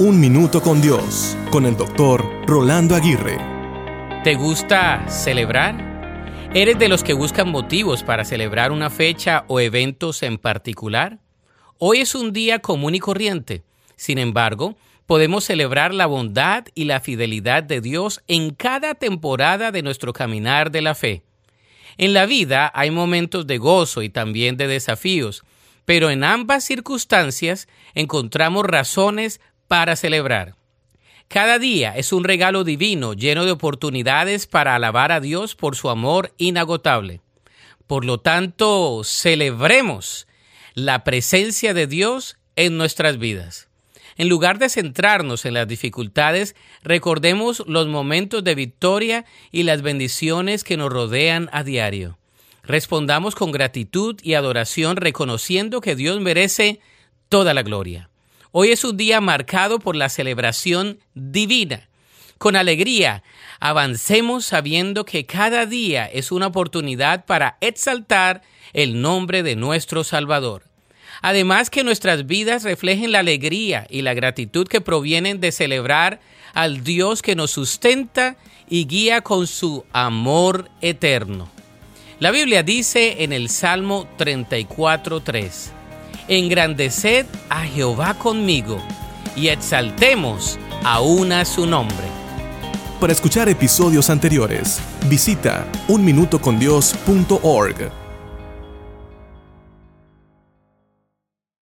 Un Minuto con Dios, con el doctor Rolando Aguirre. ¿Te gusta celebrar? ¿Eres de los que buscan motivos para celebrar una fecha o eventos en particular? Hoy es un día común y corriente. Sin embargo, podemos celebrar la bondad y la fidelidad de Dios en cada temporada de nuestro caminar de la fe. En la vida hay momentos de gozo y también de desafíos, pero en ambas circunstancias encontramos razones para celebrar. Cada día es un regalo divino lleno de oportunidades para alabar a Dios por su amor inagotable. Por lo tanto, celebremos la presencia de Dios en nuestras vidas. En lugar de centrarnos en las dificultades, recordemos los momentos de victoria y las bendiciones que nos rodean a diario. Respondamos con gratitud y adoración reconociendo que Dios merece toda la gloria. Hoy es un día marcado por la celebración divina. Con alegría, avancemos sabiendo que cada día es una oportunidad para exaltar el nombre de nuestro Salvador. Además que nuestras vidas reflejen la alegría y la gratitud que provienen de celebrar al Dios que nos sustenta y guía con su amor eterno. La Biblia dice en el Salmo 34.3, Engrandeced a Jehová conmigo y exaltemos aún a su nombre. Para escuchar episodios anteriores, visita unminutocondios.org.